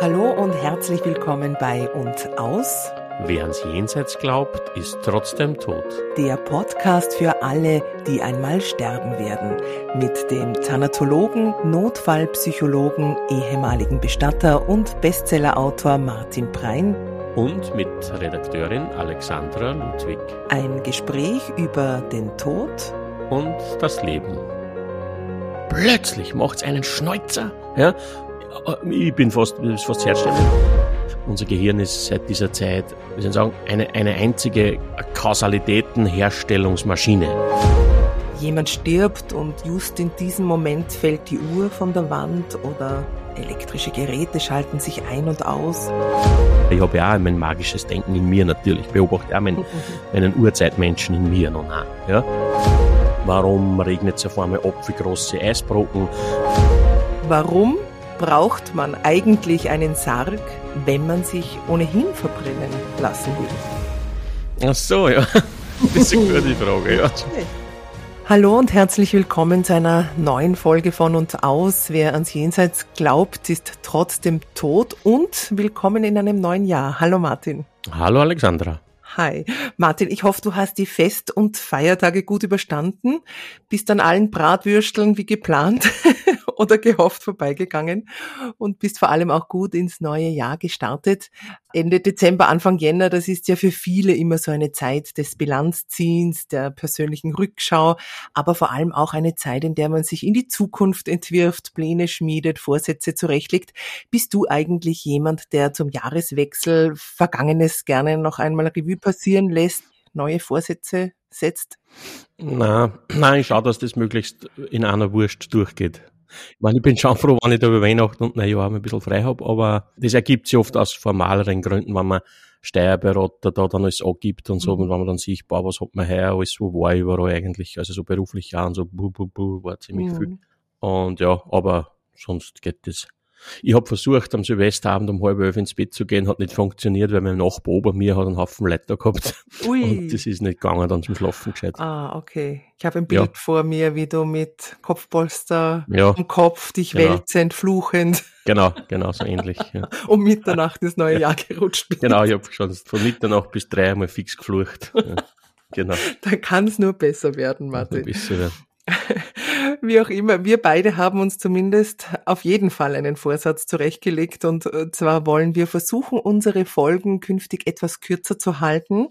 Hallo und herzlich willkommen bei Und Aus. Wer ans Jenseits glaubt, ist trotzdem tot. Der Podcast für alle, die einmal sterben werden. Mit dem Thanatologen, Notfallpsychologen, ehemaligen Bestatter und Bestsellerautor Martin Prein. Und mit Redakteurin Alexandra Ludwig. Ein Gespräch über den Tod und das Leben. Plötzlich macht's einen Schnäuzer, ja, ich bin fast, fast herstellend. Unser Gehirn ist seit dieser Zeit, wie soll ich sagen, eine, eine einzige Kausalitätenherstellungsmaschine. Jemand stirbt und just in diesem Moment fällt die Uhr von der Wand oder elektrische Geräte schalten sich ein und aus. Ich habe ja auch mein magisches Denken in mir natürlich. Ich beobachte auch meinen, meinen Urzeitmenschen in mir noch. Auch, ja? Warum regnet es auf einmal ab wie große Eisbrocken? Warum braucht man eigentlich einen Sarg, wenn man sich ohnehin verbrennen lassen will? Ach so, ja. Das ist eine gute Frage, ja. Hallo und herzlich willkommen zu einer neuen Folge von und aus. Wer ans Jenseits glaubt, ist trotzdem tot und willkommen in einem neuen Jahr. Hallo Martin. Hallo Alexandra. Hi. Martin, ich hoffe, du hast die Fest- und Feiertage gut überstanden, bist an allen Bratwürsteln wie geplant oder gehofft vorbeigegangen und bist vor allem auch gut ins neue Jahr gestartet. Ende Dezember, Anfang Jänner, das ist ja für viele immer so eine Zeit des Bilanzziehens, der persönlichen Rückschau, aber vor allem auch eine Zeit, in der man sich in die Zukunft entwirft, Pläne schmiedet, Vorsätze zurechtlegt. Bist du eigentlich jemand, der zum Jahreswechsel Vergangenes gerne noch einmal Revue passieren lässt, neue Vorsätze setzt? Na, nein, ich schaue, dass das möglichst in einer Wurst durchgeht. Ich meine, ich bin schon froh, wenn ich da über Weihnachten und Neujahr ein bisschen frei habe, aber das ergibt sich oft aus formaleren Gründen, wenn man Steuerberater da dann alles angibt und so, mhm. und wenn man dann sieht, boah, was hat man her, alles, wo war ich überall eigentlich, also so beruflich ja und so, buh, buh, buh, war ziemlich mhm. viel. Und ja, aber sonst geht das. Ich habe versucht, am Silvesterabend um halb elf ins Bett zu gehen, hat nicht funktioniert, weil mein Nachbar ober mir hat einen Haufen Leiter gehabt. Ui. Und das ist nicht gegangen dann zum Schlafen gescheit. Ah, okay. Ich habe ein Bild ja. vor mir, wie du mit Kopfpolster ja. am Kopf dich genau. wälzend, fluchend. Genau, genau, so ähnlich. Ja. um Mitternacht ins neue Jahr gerutscht bist. Genau, ich habe schon von Mitternacht bis drei einmal fix geflucht. Ja. Genau. Da kann es nur besser werden, Martin. Besser werden. Wie auch immer, wir beide haben uns zumindest auf jeden Fall einen Vorsatz zurechtgelegt und äh, zwar wollen wir versuchen, unsere Folgen künftig etwas kürzer zu halten,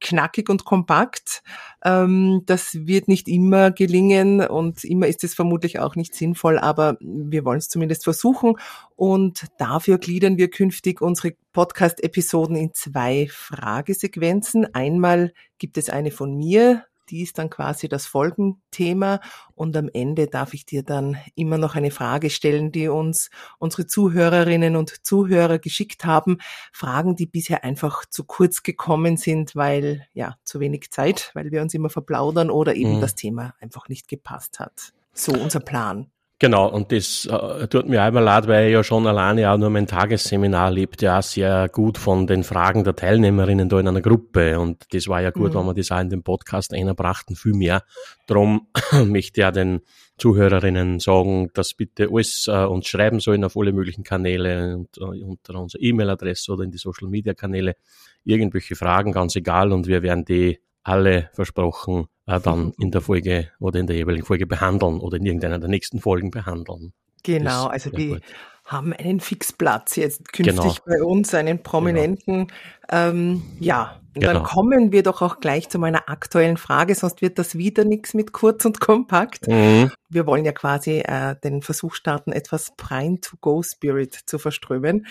knackig und kompakt. Ähm, das wird nicht immer gelingen und immer ist es vermutlich auch nicht sinnvoll, aber wir wollen es zumindest versuchen und dafür gliedern wir künftig unsere Podcast-Episoden in zwei Fragesequenzen. Einmal gibt es eine von mir, die ist dann quasi das Folgenthema und am Ende darf ich dir dann immer noch eine Frage stellen, die uns unsere Zuhörerinnen und Zuhörer geschickt haben. Fragen, die bisher einfach zu kurz gekommen sind, weil ja, zu wenig Zeit, weil wir uns immer verplaudern oder eben mhm. das Thema einfach nicht gepasst hat. So unser Plan. Genau, und das äh, tut mir einmal leid, weil ich ja schon alleine auch nur mein Tagesseminar lebt, ja auch sehr gut von den Fragen der Teilnehmerinnen da in einer Gruppe. Und das war ja gut, mhm. wenn wir das auch in den Podcast einbrachten, viel mehr. Darum möchte ich ja den Zuhörerinnen sagen, dass bitte alles äh, uns schreiben sollen auf alle möglichen Kanäle und äh, unter unserer E-Mail-Adresse oder in die Social-Media-Kanäle. Irgendwelche Fragen, ganz egal, und wir werden die alle versprochen äh, dann in der Folge oder in der jeweiligen Folge behandeln oder in irgendeiner der nächsten Folgen behandeln. Genau, also die gut. haben einen Fixplatz jetzt künftig genau. bei uns, einen prominenten. Genau. Ähm, ja, und genau. dann kommen wir doch auch gleich zu meiner aktuellen Frage, sonst wird das wieder nichts mit kurz und kompakt. Mhm. Wir wollen ja quasi äh, den Versuch starten, etwas Prime-to-Go-Spirit zu verströmen.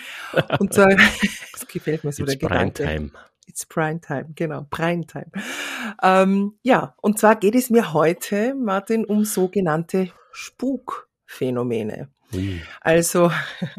Und zwar, das gefällt mir so It's der Gedanke. Time. It's Prime Time, genau, Prime Time. Ähm, ja, und zwar geht es mir heute, Martin, um sogenannte Spukphänomene. Also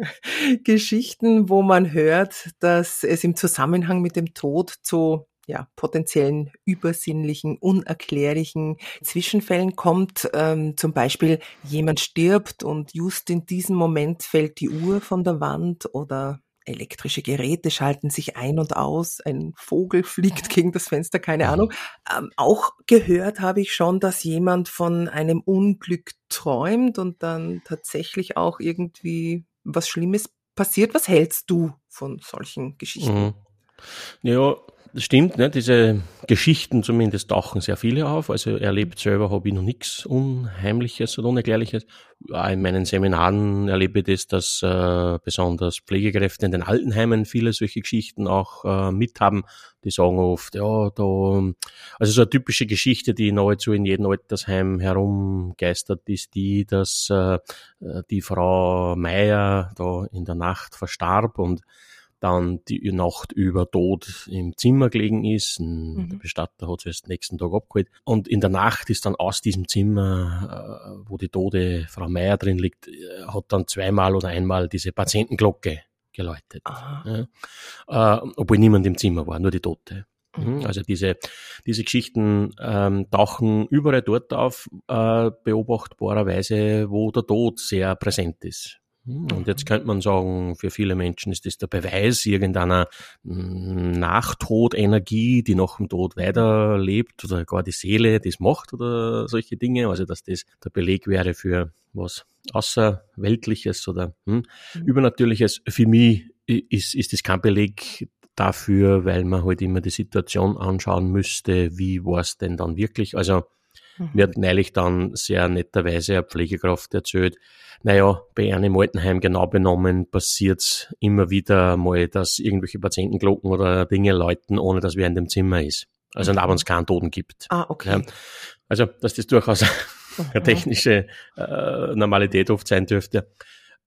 Geschichten, wo man hört, dass es im Zusammenhang mit dem Tod zu ja, potenziellen übersinnlichen, unerklärlichen Zwischenfällen kommt. Ähm, zum Beispiel jemand stirbt und just in diesem Moment fällt die Uhr von der Wand oder elektrische Geräte schalten sich ein und aus, ein Vogel fliegt gegen das Fenster, keine Ahnung. Ähm, auch gehört habe ich schon, dass jemand von einem Unglück träumt und dann tatsächlich auch irgendwie was Schlimmes passiert. Was hältst du von solchen Geschichten? Mhm. Ja, stimmt, ne? diese Geschichten zumindest tauchen sehr viele auf. Also erlebt selber habe ich noch nichts Unheimliches oder Unerklärliches. In meinen Seminaren erlebe ich das, dass äh, besonders Pflegekräfte in den Altenheimen viele solche Geschichten auch äh, mithaben. Die sagen oft, ja, da, also so eine typische Geschichte, die nahezu in jedem Altersheim herumgeistert, ist die, dass äh, die Frau Meier da in der Nacht verstarb und dann die Nacht über tot im Zimmer gelegen ist. Mhm. Der Bestatter hat sie erst nächsten Tag abgeholt. Und in der Nacht ist dann aus diesem Zimmer, äh, wo die tote Frau Meier drin liegt, äh, hat dann zweimal oder einmal diese Patientenglocke geläutet. Ja. Äh, obwohl niemand im Zimmer war, nur die Tote. Mhm. mhm. Also diese, diese Geschichten ähm, tauchen überall dort auf, äh, beobachtbarerweise, wo der Tod sehr präsent ist. Und jetzt könnte man sagen, für viele Menschen ist das der Beweis irgendeiner hm, Nachtodenergie, die nach dem Tod weiterlebt oder gar die Seele das macht oder solche Dinge. Also dass das der Beleg wäre für was Außerweltliches oder hm, mhm. Übernatürliches. Für mich ist, ist das kein Beleg dafür, weil man halt immer die Situation anschauen müsste, wie war es denn dann wirklich. Also. Mir hat neulich dann sehr netterweise eine Pflegekraft erzählt, naja, bei einem Altenheim genau benommen passiert's immer wieder mal, dass irgendwelche Patientenglocken oder Dinge läuten, ohne dass wer in dem Zimmer ist. Also mhm. wenn es keinen Toten gibt. Ah, okay. Ja, also, dass das durchaus eine technische äh, Normalität oft sein dürfte.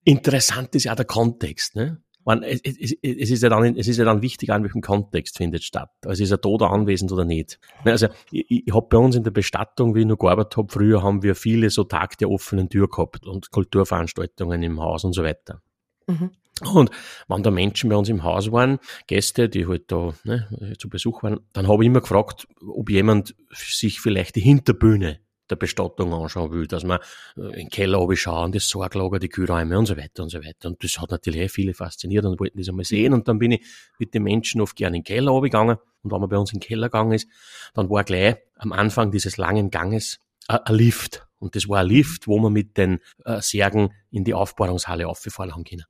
Interessant ist ja der Kontext. Ne? Man, es, es, es, ist ja dann, es ist ja dann wichtig, an welchem Kontext findet statt. Also ist er tot anwesend oder nicht. Also ich, ich habe bei uns in der Bestattung, wie ich noch gearbeitet habe, früher haben wir viele so Tag der offenen Tür gehabt und Kulturveranstaltungen im Haus und so weiter. Mhm. Und wenn da Menschen bei uns im Haus waren, Gäste, die halt da ne, zu Besuch waren, dann habe ich immer gefragt, ob jemand sich vielleicht die Hinterbühne der Bestattung anschauen will, dass man äh, in den Keller schauen, das Sorglager, die Kühlräume und so weiter und so weiter. Und das hat natürlich viele fasziniert und wollten das einmal sehen. Und dann bin ich mit den Menschen oft gerne in den Keller gegangen. Und wenn man bei uns in den Keller gegangen ist, dann war gleich am Anfang dieses langen Ganges ein Lift. Und das war ein Lift, wo man mit den äh, Särgen in die Aufbahrungshalle aufgefahren haben können.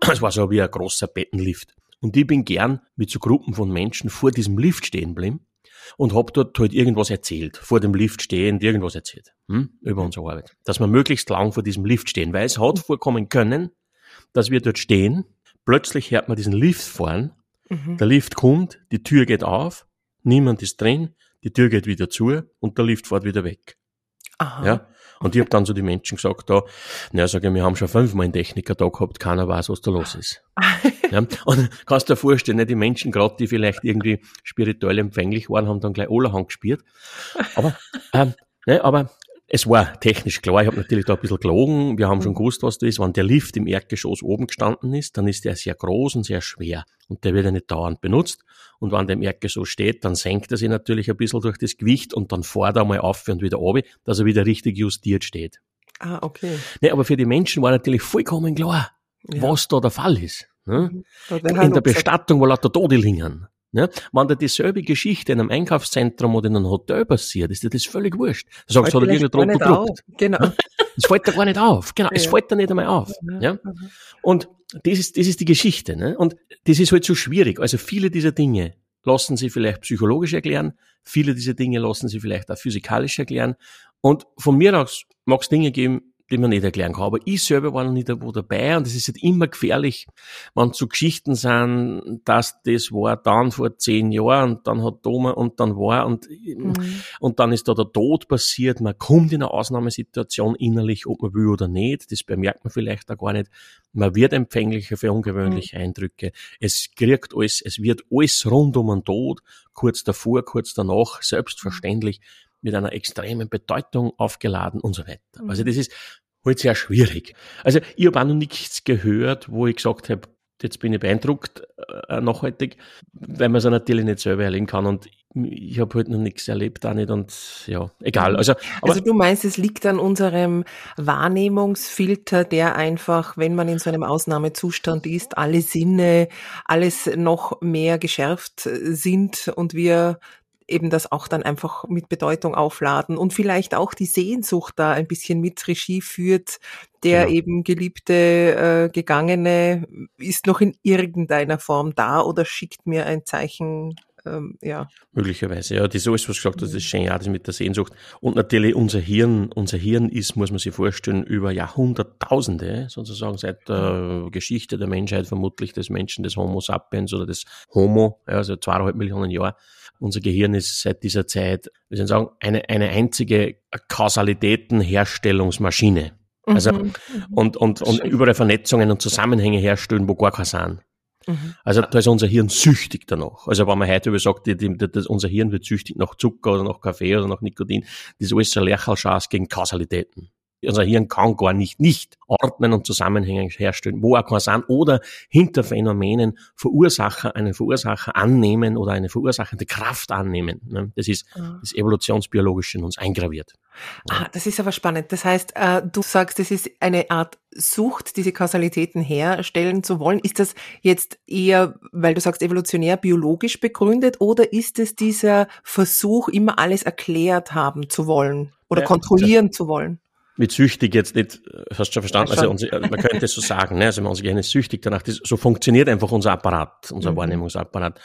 Es war so wie ein großer Bettenlift. Und ich bin gern mit so Gruppen von Menschen vor diesem Lift stehen geblieben und habe dort halt irgendwas erzählt, vor dem Lift stehend irgendwas erzählt hm, über unsere Arbeit. Dass wir möglichst lang vor diesem Lift stehen, weil es hat vorkommen können, dass wir dort stehen, plötzlich hört man diesen Lift fahren, mhm. der Lift kommt, die Tür geht auf, niemand ist drin, die Tür geht wieder zu und der Lift fährt wieder weg. Aha. Ja? Und ich habe dann so die Menschen gesagt, da, na, sage ich, wir haben schon fünfmal einen Techniker da gehabt, keiner weiß, was da los ist. ja? Und kannst dir vorstellen, ne, die Menschen, gerade die vielleicht irgendwie spirituell empfänglich waren, haben dann gleich Allerhand gespielt. Aber, ähm, ne, aber es war technisch klar, ich habe natürlich da ein bisschen gelogen. Wir haben schon mhm. gewusst, was das ist. Wenn der Lift im Erdgeschoss oben gestanden ist, dann ist der sehr groß und sehr schwer. Und der wird ja nicht dauernd benutzt. Und wenn der im Erdgeschoss steht, dann senkt er sich natürlich ein bisschen durch das Gewicht und dann fährt er mal auf und wieder runter, dass er wieder richtig justiert steht. Ah, okay. Ne, aber für die Menschen war natürlich vollkommen klar, ja. was da der Fall ist. Ne? Mhm. In der Bestattung, wo lauter Tode liegen. Ja, wenn da dieselbe Geschichte in einem Einkaufszentrum oder in einem Hotel passiert, ist dir das völlig wurscht. Du sagst, hat er irgendein Druck gedruckt. Genau. Es fällt da gar nicht auf. Genau, es fällt da nicht einmal auf. Ja. Und das ist, das ist die Geschichte. Ne? Und das ist halt so schwierig. Also viele dieser Dinge lassen sie vielleicht psychologisch erklären, viele dieser Dinge lassen sie vielleicht auch physikalisch erklären. Und von mir aus mag es Dinge geben, die man nicht erklären kann. Aber ich selber war noch nicht wo dabei und es ist halt immer gefährlich, wenn so Geschichten sind, dass das war dann vor zehn Jahren und dann hat Thomas und dann war und, mhm. und dann ist da der Tod passiert. Man kommt in eine Ausnahmesituation innerlich, ob man will oder nicht. Das bemerkt man vielleicht auch gar nicht. Man wird empfänglicher für ungewöhnliche mhm. Eindrücke. Es kriegt alles, es wird alles rund um den Tod, kurz davor, kurz danach, selbstverständlich mit einer extremen Bedeutung aufgeladen und so weiter. Also mhm. das ist halt sehr schwierig. Also ich habe auch noch nichts gehört, wo ich gesagt habe, jetzt bin ich beeindruckt äh, nachhaltig, weil man es natürlich nicht selber erleben kann und ich habe halt noch nichts erlebt auch nicht und ja, egal. Also, also du meinst, es liegt an unserem Wahrnehmungsfilter, der einfach, wenn man in so einem Ausnahmezustand ist, alle Sinne, alles noch mehr geschärft sind und wir eben das auch dann einfach mit Bedeutung aufladen und vielleicht auch die Sehnsucht da ein bisschen mit Regie führt, der genau. eben geliebte, äh, gegangene ist noch in irgendeiner Form da oder schickt mir ein Zeichen ähm, ja. Möglicherweise, ja. Das ist alles, was du gesagt hast, das ist schon ja das mit der Sehnsucht. Und natürlich unser Hirn, unser Hirn ist, muss man sich vorstellen, über Jahrhunderttausende, sozusagen seit der Geschichte der Menschheit, vermutlich des Menschen, des Homo sapiens oder des Homo, ja, also zweieinhalb Millionen Jahre. Unser Gehirn ist seit dieser Zeit, wie soll ich sagen, eine, eine einzige Kausalitätenherstellungsmaschine. Also, mhm. und, und, und überall Vernetzungen und Zusammenhänge herstellen, wo gar keine sind. Mhm. Also da ist unser Hirn süchtig danach. Also wenn man heute über sagt, die, die, die, unser Hirn wird süchtig nach Zucker oder nach Kaffee oder nach Nikotin, das ist alles ein Lächelschatz gegen Kausalitäten. Unser Hirn kann gar nicht, nicht ordnen und Zusammenhänge herstellen, wo auch kann sein, oder hinter Phänomenen Verursacher, einen Verursacher annehmen oder eine verursachende Kraft annehmen. Ne? Das ist ah. das Evolutionsbiologische in uns eingraviert. Ah, das ist aber spannend. Das heißt, äh, du sagst, es ist eine Art Sucht, diese Kausalitäten herstellen zu wollen. Ist das jetzt eher, weil du sagst, evolutionär biologisch begründet oder ist es dieser Versuch, immer alles erklärt haben zu wollen oder ja, kontrollieren zu wollen? Mit süchtig jetzt nicht, äh, hast du schon verstanden, also unser, man könnte es so sagen, ne? also unser Gehirn ist süchtig danach, das, so funktioniert einfach unser Apparat, unser mhm. Wahrnehmungsapparat.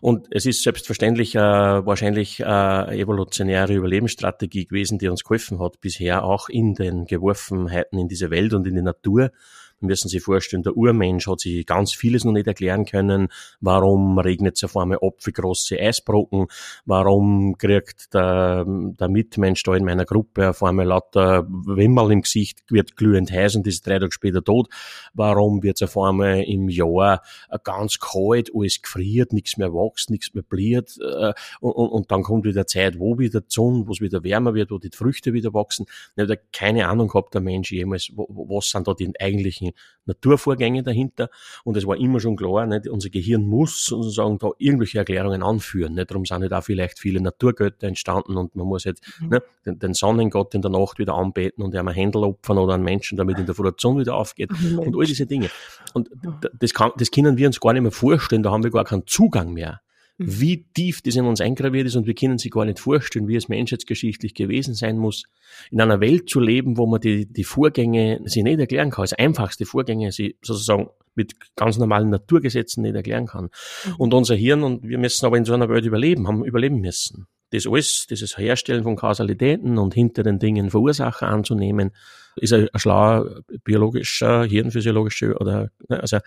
Und es ist selbstverständlich äh, wahrscheinlich äh, evolutionäre Überlebensstrategie gewesen, die uns geholfen hat, bisher auch in den Geworfenheiten in diese Welt und in die Natur müssen Sie vorstellen, der Urmensch hat sich ganz vieles noch nicht erklären können. Warum regnet es auf einmal ab wie große Eisbrocken? Warum kriegt der, der Mitmensch da in meiner Gruppe auf einmal lauter Wimmerl im Gesicht, wird glühend heiß und ist drei Tage später tot? Warum wird es auf einmal im Jahr ganz kalt, alles gefriert, nichts mehr wächst, nichts mehr bliert äh, und, und, und, dann kommt wieder Zeit, wo wieder Sonne, wo es wieder wärmer wird, wo die Früchte wieder wachsen. Ich habe keine Ahnung gehabt, der Mensch jemals, was sind da die eigentlichen Naturvorgänge dahinter. Und es war immer schon klar, nicht? unser Gehirn muss sozusagen da irgendwelche Erklärungen anführen. Nicht? Darum sind nicht auch vielleicht viele Naturgötter entstanden und man muss jetzt mhm. ne, den, den, Sonnengott in der Nacht wieder anbeten und einem ein Händel opfern oder einen Menschen, damit in der Früh wieder aufgeht mhm. und all diese Dinge. Und das, kann, das können wir uns gar nicht mehr vorstellen, da haben wir gar keinen Zugang mehr. Wie tief das in uns eingraviert ist und wir können sich gar nicht vorstellen, wie es menschheitsgeschichtlich gewesen sein muss, in einer Welt zu leben, wo man die, die Vorgänge sich nicht erklären kann, als einfachste Vorgänge sie sozusagen mit ganz normalen Naturgesetzen nicht erklären kann. Mhm. Und unser Hirn, und wir müssen aber in so einer Welt überleben, haben überleben müssen. Das alles, dieses Herstellen von Kausalitäten und hinter den Dingen Verursacher anzunehmen, ist ein, ein schlauer biologischer, hirnphysiologischer oder ne, also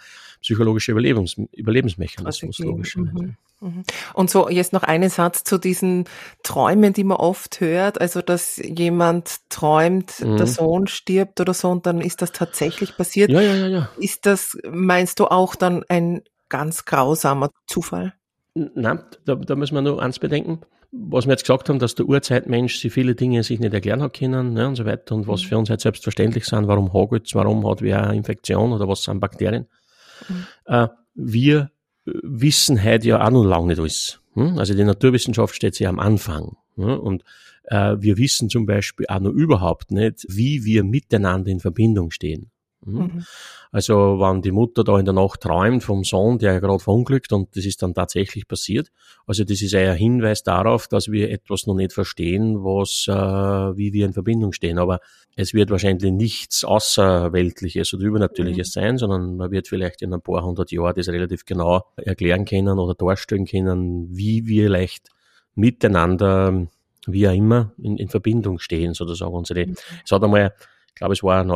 psychologischer Überlebens, Überlebensmechanismus. Mhm. Mhm. Und so jetzt noch einen Satz zu diesen Träumen, die man oft hört. Also, dass jemand träumt, mhm. der Sohn stirbt oder so und dann ist das tatsächlich passiert. Ja, ja, ja, ja. Ist das, meinst du, auch dann ein ganz grausamer Zufall? Nein, da, da müssen wir nur eins bedenken was wir jetzt gesagt haben, dass der Urzeitmensch sich viele Dinge sich nicht erklären hat können ne, und so weiter und was mhm. für uns halt selbstverständlich sind, warum hagelt's, warum hat wer eine Infektion oder was sind Bakterien. Mhm. Äh, wir wissen heute ja auch noch lange nicht alles. Hm? Also die Naturwissenschaft steht sich am Anfang. Ne? Und äh, wir wissen zum Beispiel auch noch überhaupt nicht, wie wir miteinander in Verbindung stehen. Hm? Mhm. Also wenn die Mutter da in der Nacht träumt vom Sohn, der ja gerade verunglückt und das ist dann tatsächlich passiert. Also das ist ein Hinweis darauf, dass wir etwas noch nicht verstehen, was, äh, wie wir in Verbindung stehen. Aber es wird wahrscheinlich nichts Außerweltliches oder Übernatürliches mhm. sein, sondern man wird vielleicht in ein paar hundert Jahren das relativ genau erklären können oder darstellen können, wie wir leicht miteinander, wie auch immer, in, in Verbindung stehen, sozusagen. Unsere, mhm. Es hat einmal, ich glaube, es war ein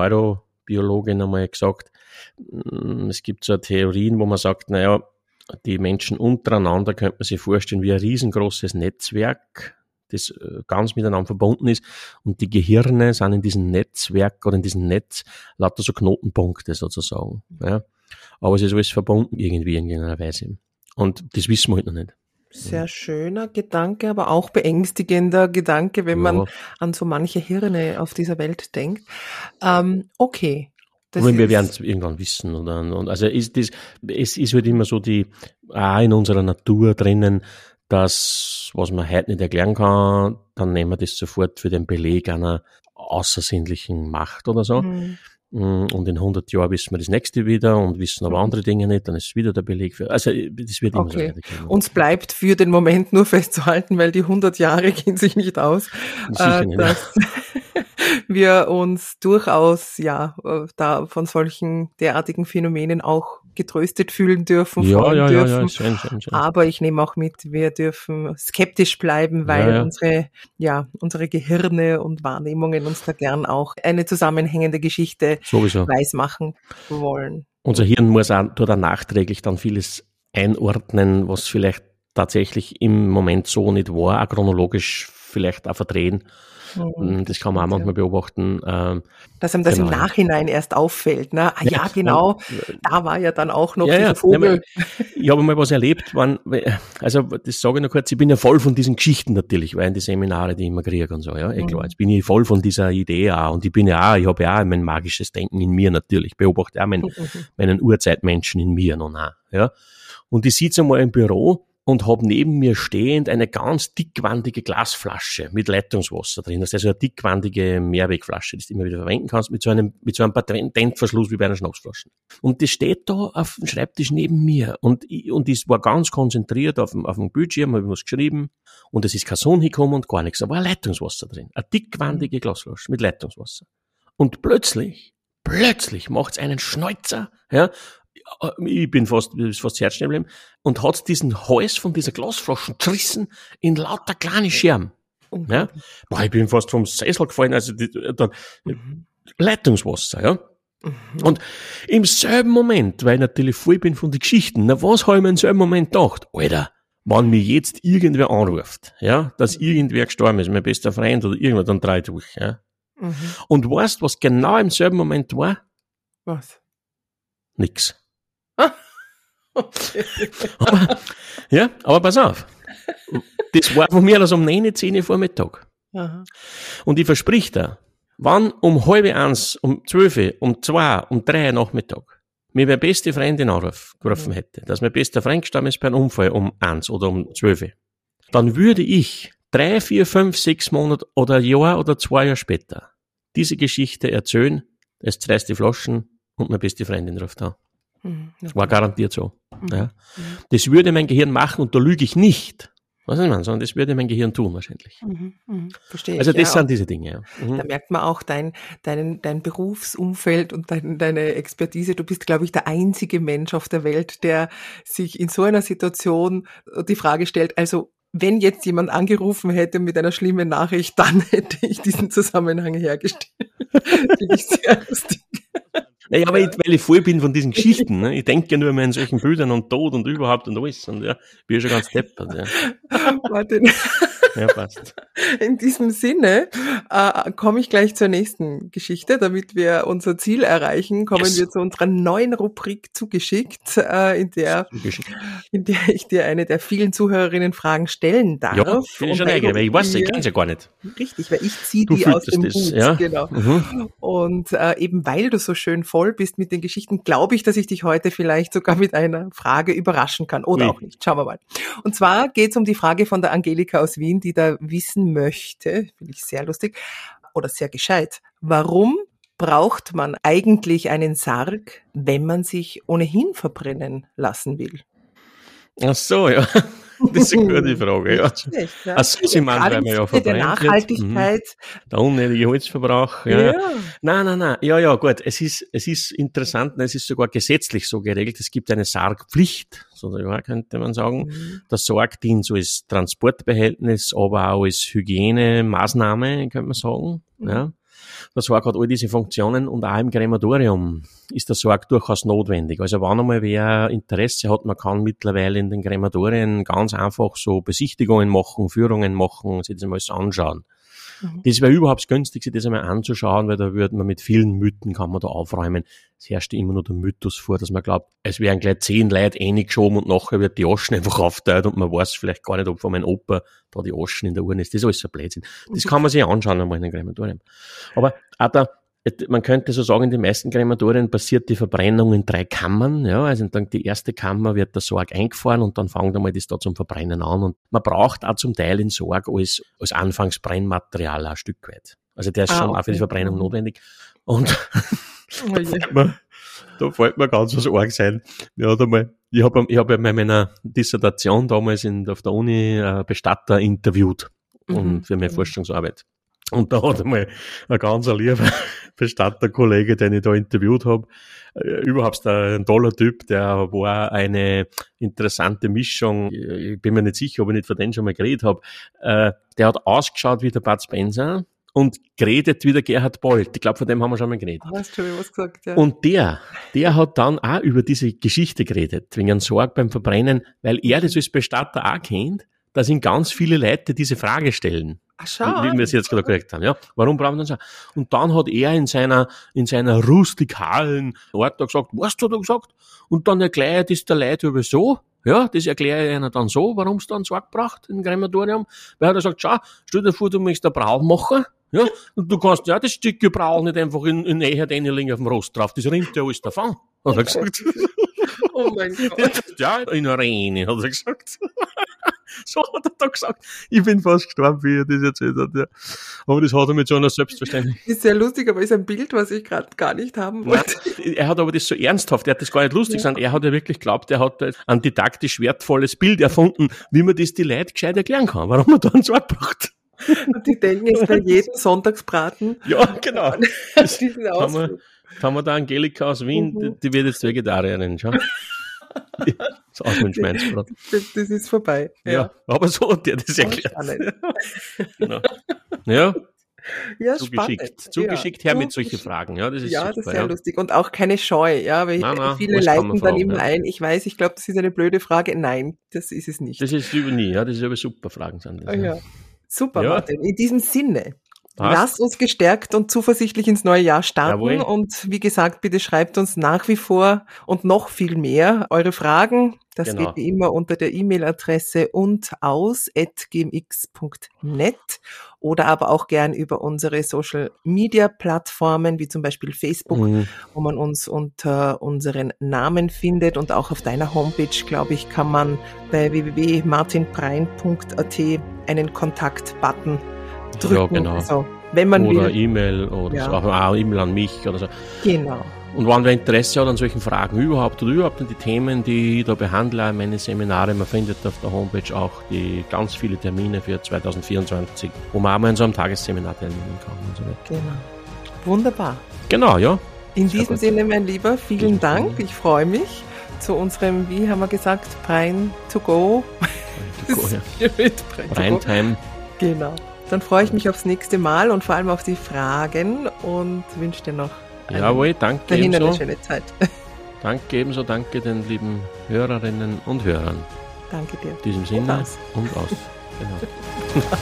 Neurobiologin einmal gesagt, Mm, es gibt so Theorien, wo man sagt, naja, die Menschen untereinander könnte man sich vorstellen wie ein riesengroßes Netzwerk, das äh, ganz miteinander verbunden ist und die Gehirne sind in diesem Netzwerk oder in diesem Netz lauter so Knotenpunkte sozusagen. Ja. Aber es ist alles verbunden irgendwie in irgendeiner Weise. Und das wissen wir halt noch nicht. Sehr schöner Gedanke, aber auch beängstigender Gedanke, wenn ja. man an so manche Hirne auf dieser Welt denkt. Ähm, okay, das und wir werden es irgendwann wissen. Oder, und also ist das, es ist halt immer so die, auch in unserer Natur drinnen, dass, was man heute nicht erklären kann, dann nehmen wir das sofort für den Beleg einer außersinnlichen Macht oder so. Mhm. Mm, und in 100 Jahren wissen wir das nächste wieder und wissen aber andere Dinge nicht, dann ist wieder der Beleg für, also das wird immer okay. so Uns bleibt für den Moment nur festzuhalten, weil die 100 Jahre gehen sich nicht aus. Sicher äh, nicht. Dass, wir uns durchaus ja äh, da von solchen derartigen Phänomenen auch getröstet fühlen dürfen, ja, ja, dürfen. Ja, ja, schön, schön, schön. Aber ich nehme auch mit, wir dürfen skeptisch bleiben, weil ja, unsere ja unsere Gehirne und Wahrnehmungen uns da gern auch eine zusammenhängende Geschichte Sowieso. weismachen wollen. Unser Hirn muss auch, tut auch nachträglich dann vieles einordnen, was vielleicht tatsächlich im Moment so nicht war, auch chronologisch vielleicht auch verdrehen. Mhm. Das kann man auch manchmal beobachten. Ähm, Dass einem das genau. im Nachhinein erst auffällt. Ne? Ah, ja, ja, genau, da war ja dann auch noch ja, dieser Vogel. Ja, ich habe mal was erlebt, wann, also das sage ich noch kurz, ich bin ja voll von diesen Geschichten natürlich, weil in die Seminare, die ich immer kriege und so, ja, eh klar. Mhm. Jetzt bin ich voll von dieser Idee auch und ich bin ja auch, ich habe ja auch mein magisches Denken in mir natürlich, ich beobachte auch meinen, meinen Urzeitmenschen in mir noch auch, ja. Und ich sitze einmal im Büro und habe neben mir stehend eine ganz dickwandige Glasflasche mit Leitungswasser drin. Das ist also eine dickwandige Mehrwegflasche, die du immer wieder verwenden kannst, mit so einem, mit so einem Patentverschluss wie bei einer Schnapsflasche. Und die steht da auf dem Schreibtisch neben mir und ich, und ich war ganz konzentriert auf dem, auf dem Bildschirm, habe was geschrieben und es ist kein Sonne hingekommen und gar nichts. Da war Leitungswasser drin. Eine dickwandige Glasflasche mit Leitungswasser. Und plötzlich, plötzlich macht's einen Schneuzer, ja, ich bin fast, ist fast Herzschnell geblieben, und hat diesen Hals von dieser Glasflasche gerissen in lauter kleine Scherben. Ja? Boah, ich bin fast vom Sessel gefallen, also die, dann, mhm. Leitungswasser, ja. Mhm. Und im selben Moment, weil ich natürlich voll bin von den Geschichten, na was habe ich mir im selben Moment gedacht? Alter, wenn mir jetzt irgendwer anruft, ja, dass mhm. irgendwer gestorben ist, mein bester Freund oder irgendwer, dann drei durch, ja. Mhm. Und weißt, was genau im selben Moment war? Was? Nix. aber, ja, aber pass auf. Das war von mir aus um 9, 10 Uhr Mittag. Aha. Und ich versprich dir, wann um halb eins, um zwölf, um zwei, um drei Nachmittag mir meine beste Freundin angerufen hätte, dass mein bester Freund gestorben ist bei einem Unfall um eins oder um zwölf, dann würde ich drei, vier, fünf, sechs Monate oder ein Jahr oder zwei Jahre später diese Geschichte erzählen, es zerreißt die Flaschen und meine beste Freundin ruft an. Mhm, War garantiert so. Mhm. Ja. Mhm. Das würde mein Gehirn machen und da lüge ich nicht. Was ich meine, sondern das würde mein Gehirn tun wahrscheinlich. Mhm, mh, verstehe also das ja, sind diese Dinge. Ja. Mhm. Da merkt man auch dein, dein, dein Berufsumfeld und dein, deine Expertise. Du bist, glaube ich, der einzige Mensch auf der Welt, der sich in so einer Situation die Frage stellt, also wenn jetzt jemand angerufen hätte mit einer schlimmen Nachricht, dann hätte ich diesen Zusammenhang hergestellt. Finde ich sehr lustig. Naja, aber ich, weil ich voll bin von diesen Geschichten. Ne? Ich denke ja nur mehr in solchen Bildern und Tod und überhaupt und alles. Und ja, bin ja schon ganz deppert. Ja. Martin. Ja, passt. In diesem Sinne äh, komme ich gleich zur nächsten Geschichte. Damit wir unser Ziel erreichen, kommen yes. wir zu unserer neuen Rubrik zugeschickt, äh, in, der, zugeschickt. in der ich dir eine der vielen Zuhörerinnen Fragen stellen darf. Ja, bin ich schon neugierig, weil ich weiß, ich kenne sie ja gar nicht. Richtig, weil ich ziehe die aus dem das, Hut. Ja? Genau. Mhm. Und äh, eben weil du so schön voll bist mit den Geschichten, glaube ich, dass ich dich heute vielleicht sogar mit einer Frage überraschen kann. Oder nee. auch nicht. Schauen wir mal. Und zwar geht es um die Frage von der Angelika aus Wien, die da wissen möchte, finde ich sehr lustig oder sehr gescheit, warum braucht man eigentlich einen Sarg, wenn man sich ohnehin verbrennen lassen will? Ach so, ja. Das ist eine gute Frage, ja. Echt, ja. Also, Sie meinen, weil man ja verbrennt der Nachhaltigkeit. Mhm. Der unnötige Holzverbrauch, ja. ja. Nein, nein, nein. Ja, ja, gut. Es ist, es ist interessant, es ist sogar gesetzlich so geregelt. Es gibt eine Sargpflicht, so ja, könnte man sagen. Mhm. Der Sarg dient so als Transportbehältnis, aber auch als Hygienemaßnahme, könnte man sagen, mhm. ja. Der Sarg hat all diese Funktionen und auch im Krematorium ist der Sarg durchaus notwendig. Also wenn einmal wer Interesse hat, man kann mittlerweile in den Krematorien ganz einfach so Besichtigungen machen, Führungen machen, sich das mal anschauen. Mhm. Das wäre überhaupt das Günstigste, das einmal anzuschauen, weil da würde man mit vielen Mythen kann man da aufräumen. Es herrscht immer nur der Mythos vor, dass man glaubt, es wären gleich zehn Leute eingeschoben und nachher wird die Aschen einfach aufteilt und man weiß vielleicht gar nicht, ob von meinem Opa da die Aschen in der Urne ist. Das ist alles so Blödsinn. Das kann man sich anschauen einmal in einem Krematorium. Aber auch da, man könnte so sagen, in den meisten Krematorien passiert die Verbrennung in drei Kammern. Ja, also dann die erste Kammer wird der Sorg eingefahren und dann fängt einmal das da zum Verbrennen an. Und man braucht auch zum Teil den Sorg als, als Anfangsbrennmaterial ein Stück weit. Also der ist ah, schon okay. auch für die Verbrennung mhm. notwendig. Und oh da, fällt mir, da fällt mir ganz was arg sein. Ja, einmal, ich habe ich hab ja bei meiner Dissertation damals in, auf der Uni äh, Bestatter interviewt mhm. und für meine mhm. Forschungsarbeit. Und da hat einmal ein ganz lieber Bestatterkollege, den ich da interviewt habe, äh, überhaupt ein toller Typ, der war eine interessante Mischung. Ich bin mir nicht sicher, ob ich nicht von denen schon mal geredet habe. Äh, der hat ausgeschaut wie der Bud Spencer und geredet wie der Gerhard Bolt. Ich glaube, von dem haben wir schon mal geredet. Hast du was gesagt, ja. Und der, der hat dann auch über diese Geschichte geredet, wegen Sorg beim Verbrennen, weil er das als Bestatter auch kennt, dass ihn ganz viele Leute diese Frage stellen. Ach. Wie wir es jetzt gerade gekriegt haben, ja. Warum brauchen wir das? Und dann hat er in seiner, in seiner rustikalen Art da gesagt, was hat er gesagt? Und dann erklärt es der Leute über so, ja, das erkläre ich ihnen dann so, warum es dann Sorg braucht im Krematorium. Weil er gesagt, schau, stell dir vor, du möchtest einen Brauch machen, ja, und du kannst ja das Stück Gebrauch nicht einfach in, in Nähe reinlegen auf dem Rost drauf. Das rinnt ja alles davon, hat er gesagt. Oh mein Gott. Ja, in der Arena, hat er gesagt. so hat er da gesagt. Ich bin fast gestorben, wie er das erzählt hat. Ja. Aber das hat er mit so einer Selbstverständlichkeit. Ist sehr lustig, aber ist ein Bild, was ich gerade gar nicht haben wollte. Nein, er hat aber das so ernsthaft, er hat das gar nicht lustig ja. gesagt. Er hat ja wirklich geglaubt, er hat ein didaktisch wertvolles Bild erfunden, wie man das die Leute gescheit erklären kann, warum man da einen Sorg braucht. Und die denken jetzt bei jedem Sonntagsbraten. Ja, genau. Das haben, wir, haben wir da Angelika aus Wien, mhm. die, die, wird jetzt Vegetarierin, schau. Das, das, das ist vorbei. Ja, ja aber so hat der das erklärt. genau. Ja, ja, zugeschickt. Spannend. Zugeschickt ja. her mit solchen Fragen. Ja, das ist, ja, super, das ist sehr ja. lustig. Und auch keine Scheu. Ja, weil nein, nein, viele leiten dann immer ein. Ich weiß, ich glaube, das ist eine blöde Frage. Nein, das ist es nicht. Das ist über nie. Ja, das ist aber super Fragen. Sind das, ja. Super, Martin. In diesem Sinne. Passt. Lasst uns gestärkt und zuversichtlich ins neue Jahr starten. Jawohl. Und wie gesagt, bitte schreibt uns nach wie vor und noch viel mehr eure Fragen. Das genau. geht wie immer unter der E-Mail-Adresse und aus gmx.net oder aber auch gern über unsere Social Media Plattformen, wie zum Beispiel Facebook, mhm. wo man uns unter unseren Namen findet und auch auf deiner Homepage, glaube ich, kann man bei www.martinprein.at einen Kontakt-Button drücken. Ja, genau. Also, wenn man oder E-Mail oder ja. so, auch E-Mail an mich oder so. Genau. Und wenn wer Interesse hat an solchen Fragen überhaupt oder überhaupt an die Themen, die ich da behandle, meine Seminare, man findet auf der Homepage auch die ganz viele Termine für 2024, wo man auch mal in so einem Tagesseminar teilnehmen kann und so weiter. Genau. Wunderbar. Genau, ja. In diesem Sinne, mein Lieber, vielen Dank. Ich freue mich zu unserem, wie haben wir gesagt, Prime to go. Prime to go, ja. Prime Time. Genau. Dann freue ich mich aufs nächste Mal und vor allem auf die Fragen und wünsche dir noch Jawohl, danke dahin ebenso. eine schöne Zeit. Danke ebenso, danke den lieben Hörerinnen und Hörern. Danke dir. In diesem Sinne und aus. Und aus. Genau.